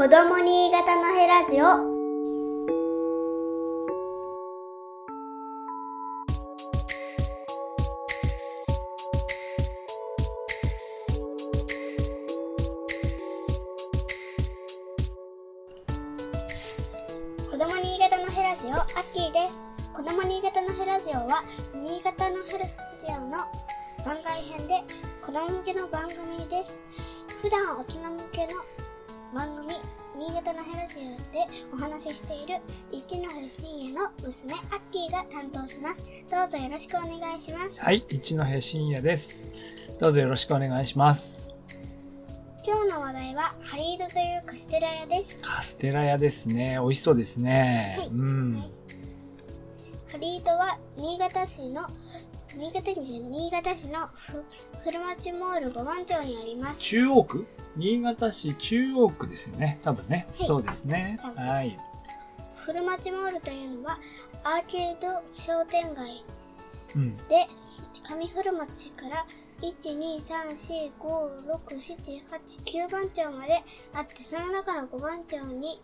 子供新潟のヘラジオ。子供新潟のヘラジオアッキーです。子供新潟のヘラジオは新潟のヘラジオの番外編で子供向けの番組です。普段大人向けの番組新潟のヘラジオでお話ししている一ノ瀬深夜の娘アッキーが担当しますどうぞよろしくお願いしますはい、一戸深夜です。どうぞよろしくお願いします。今日の話題はハリードというカステラ屋ですカステラ屋ですね。美味しそうですね。はいうん。ハリードは新潟市の新潟県新潟市のふ古町モール5番町にあります中央区？新潟市中央区ですよね。多分ね。はいそうですね多。分はい。古町モールというのはアーケード商店街うん。で上古町から123456789番町まであってその中の5番町に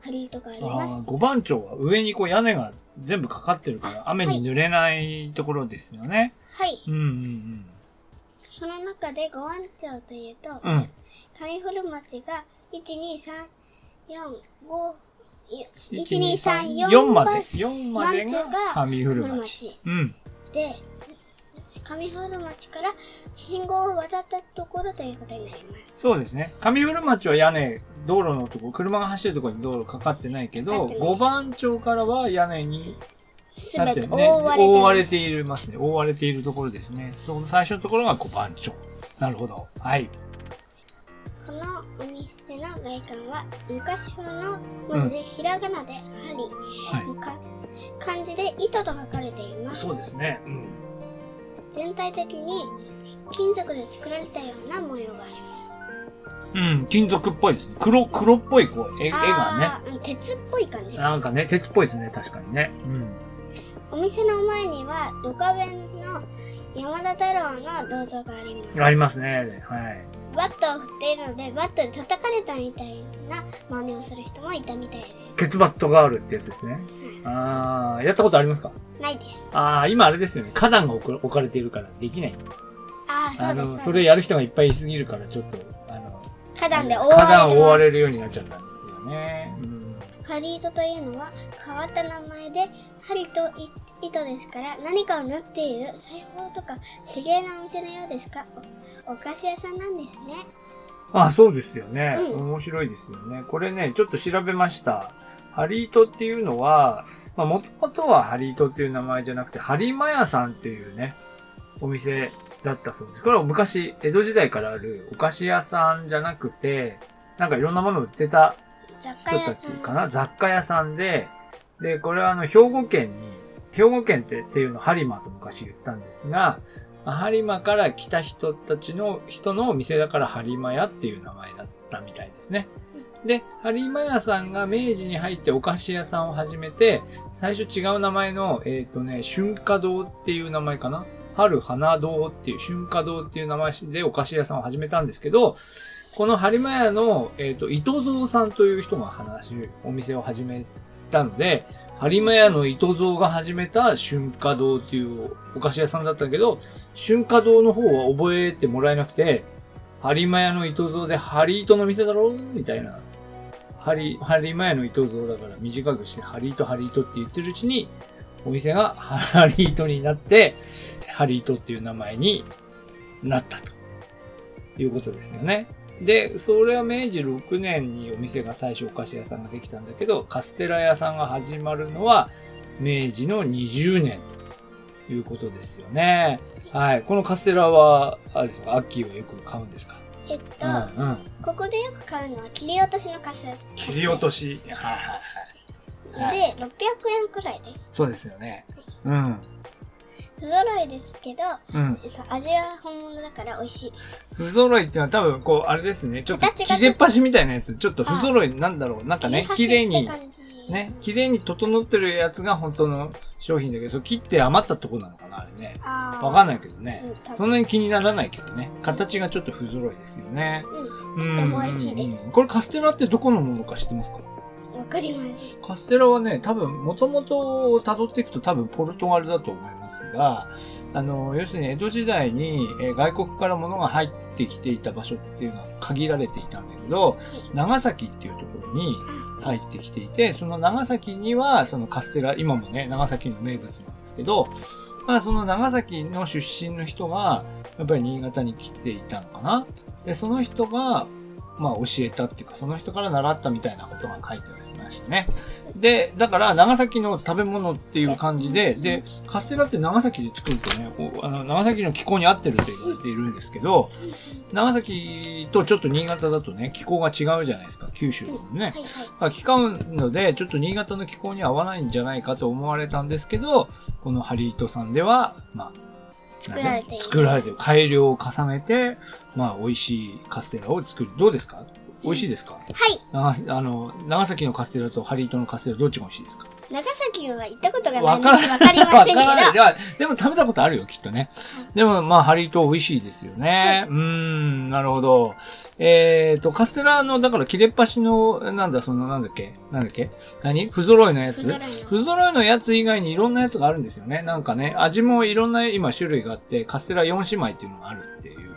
ハリートがありあますあ、五番町は上にこう屋根が全部かかってるから雨に濡れないところですよね。はいうんうんその中で5番町というと、うん。うん。上古町が12345 1234 1234まで ?4 までが上古古町。町うん。で上古町から信号を渡ったところということになりますそうですね。上古町は屋根、道路のとこ、車が走るところに道路かかってないけど、五番町からは屋根に、すべて覆われてます覆われているますね。覆われているところですね。その最初のところが五番町。なるほど。はい。このお店の外観は昔風の文字でひらがなで針、はか漢字で糸と書かれていい。ますそうですね。うん。全体的に金属で作られたような模様がありますうん、金属っぽいですね。黒、黒っぽい、こう、絵絵があーうん鉄っぽい感じね。なんかね、鉄っぽいですね。確かにね。お店の前にはドカベンの山田太郎の銅像がありますうん。ありますね。はい。バットを振っているのでバットで叩かれたみたいな真似をする人もいたみたいでケツバットガールってやつですね。あー、やったことありますか？すないですあー、今あれですよね。花壇が置かれているからできない。ああそうですそれやる人がいっぱいいすぎるから、ちょっと、あの、花壇で覆われるようになっちゃったんですよね。うん。ハリートというのは変わった名前で針と糸ですから何かを縫っている裁縫とか手芸のお店のようですがおお菓子屋さんなんですねあ、そうですよね。うん面白いですよね。これね、ちょっと調べました。ハリートっていうのは、まあ、もともとはハリートっていう名前じゃなくて、ハリマヤさんっていうね、お店だったそうです。これは昔、江戸時代からあるお菓子屋さんじゃなくて、なんかいろんなものを売ってた人たちかな雑貨屋さんで、で、これはあの、兵庫県に、兵庫県ってっていうのをハリマと昔言ったんですが、まあハリマから来た人たちの人のお店だからハリマ屋っていう名前だったみたいですね。で、ハリマ屋さんが明治に入ってお菓子屋さんを始めて、最初違う名前の、えっ、とね、春夏堂っていう名前かな？春花堂っていう、春夏堂っていう名前でお菓子屋さんを始めたんですけど、この播磨屋の、えっ、と、伊藤蔵さんという人が話、お店を始めたので、播磨屋の伊藤蔵が始めた春夏堂っていうお菓子屋さんだったけど、春夏堂の方は覚えてもらえなくて、播磨屋の伊藤蔵でハリートの店だろみたいな。ハリ、ハリマ屋の伊藤蔵だから短くしてハリートハリートって言ってるうちに、お店がハリートになって、ハリートっていう名前になったということですよね。で、それは明治6年にお店が最初お菓子屋さんができたんだけど、カステラ屋さんが始まるのは明治の20年ということですよね。はい。このカステラは、あれですか、アッキーはよく買うんですか？えっと、うんうん。ここでよく買うのは切り落としのカス切り落とし。はいはいはい。はいで600円くらいですそうですよね。うん。不揃いですけどうん。えっと味は本物だから美味しい不揃いっていうのは多分こう、あれですね。ちょっと切れっ端みたいなやつ。ちょっと不揃いなんだろう。なんかね、綺麗にね、綺麗に整ってるやつが本当の商品だけど、切って余ったとこなのかな、あれね。わかんないけどねう。んそんなに気にならないけどね。形がちょっと不揃いですよね。うんうんでも美味しいですこれカステラってどこのものか知ってますか？わかります。カステラはね、多分、もともと辿っていくと多分ポルトガルだと思いますが、あの、要するに江戸時代に、えー外国から物が入ってきていた場所っていうのは限られていたんだけど、長崎っていうところに入ってきていて、その長崎には、そのカステラ、今もね、長崎の名物なんですけど、まあ、その長崎の出身の人が、やっぱり新潟に来ていたのかな。で、その人が、まあ、教えたっていうか、その人から習ったみたいなことが書いてありましたね。で、だから、長崎の食べ物っていう感じで、で、カステラって長崎で作るとね、おあの長崎の気候に合ってると言われているんですけど、長崎とちょっと新潟だとね、気候が違うじゃないですか、九州でもね。はいはい。まあ気候ので、ちょっと新潟の気候に合わないんじゃないかと思われたんですけど、このハリートさんでは、まあ、作られている作られてる。改良を重ねて、まあ、美味しいカステラを作る。どうですか？美味しいですか？はい。長あの、長崎のカステラとハリートのカステラどっちが美味しいですか？長崎は行ったことがないわからん。でわかりませんけど。でも食べたことあるよ、きっとね。でも、まあ、ハリート美味しいですよね。うーん、なるほど。えーと、カステラの、だから切れっ端の、なんだ、その、なんだっけ？なんだっけ？何？不揃いのやつ？不揃いの。やつ以外にいろんなやつがあるんですよね。なんかね、味もいろんな今種類があって、カステラ4姉妹っていうのがあるっていう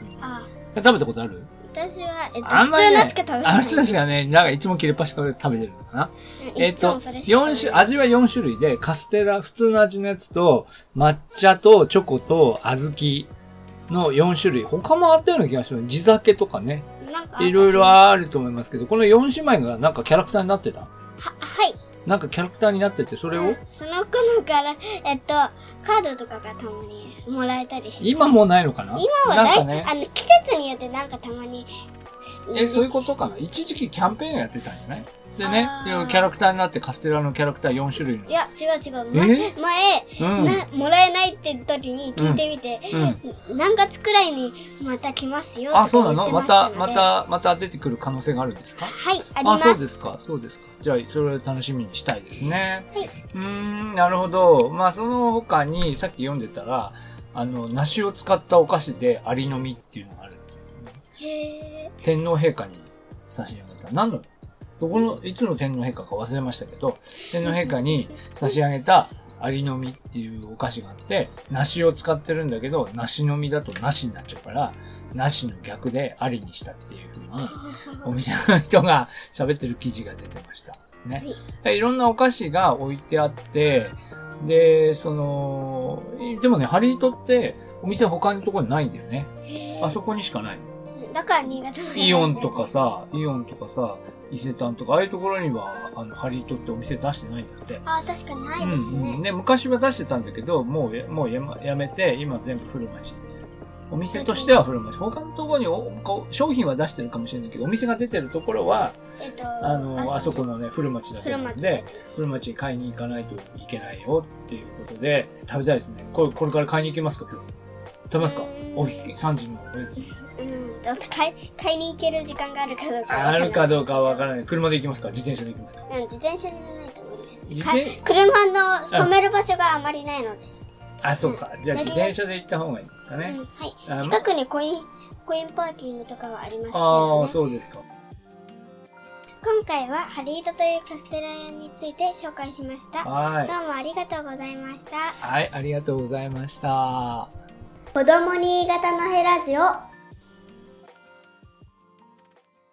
食べたことある？私は、えっと、あんまりね普通のしか食べない。あの人たちがね、なんかいつも切れっ端から食べてるのかなうんえっと、四種、味は4種類で、カステラ、普通の味のやつと、抹茶とチョコと小豆の4種類。他もあったような気がする。地酒とかね。いろいろあると思いますけど、この4姉妹がなんかキャラクターになってた？は、はい。なんかキャラクターになってて、それを？その頃から、えっと、カードとかがたまにもらえたりし。今もうないのかな？今はだい、なんかね、あの、季節によってなんかたまに。え、そういうことかな？一時期キャンペーンをやってたんじゃない？でねキャラクターになってカステラのキャラクター4種類のい。や、違う違う。え？ま前、うん。な、もらえないって時に聞いてみて、うん。何月くらいにまた来ますよあ、そうなの？また、ました。ま。た、出てくる可能性があるんですか？はい、ありあ、ます。そうですか、そうですか。じゃあ、それを楽しみにしたいですね。はいうーん、なるほど。まあ、その他に、さっき読んでたら、あの、梨を使ったお菓子で、アリの実っていうのがある。へ天皇陛下に差し上げた。何の、どこの、いつの天皇陛下か忘れましたけど、天皇陛下に差し上げた、アリの実っていうお菓子があって、梨を使ってるんだけど、梨の実だと梨になっちゃうから、梨の逆でアリにしたっていうふうに、お店の人が喋ってる記事が出てました。ね。いろんなお菓子が置いてあって、で、その、でもね、ハリートってお店他のところにないんだよね。あそこにしかない。だから新潟のイオンとかさ、イオンとかさ、伊勢丹とか、ああいうところには、あの、ハリートってお店出してないんだって。あ、確かにないですね。うんうん、で昔は出してたんだけど、もうや、もうやめやめて、今全部古町。お店としては古町。他のところにおこう商品は出してるかもしれないけど、お店が出てるところは、えっと、あの、あそこのね、古町だけ古なんで。古町に買いに行かないといけないよっていうことで、食べたいですね。これ、これから買いに行きますか、今日。食べますか？うんおひき、3時のおやつ。うん。だって買い、買いに行ける時間があるかどうかあ。るかどうかはわからない。車で行きますか？自転車で行きますか？うん、自転車じゃないと無理です。車の止める場所があまりないので。あ、そうか。じゃあうん自転車で行った方がいいですかうん、ね。はい。あ近くにコイン、コインパーキングとかはありますけああ、どね。そうですか。今回はハリードというカステラ屋について紹介しました。はい。どうもありがとうございました。はい、ありがとうございました。子供新潟のヘラジオ。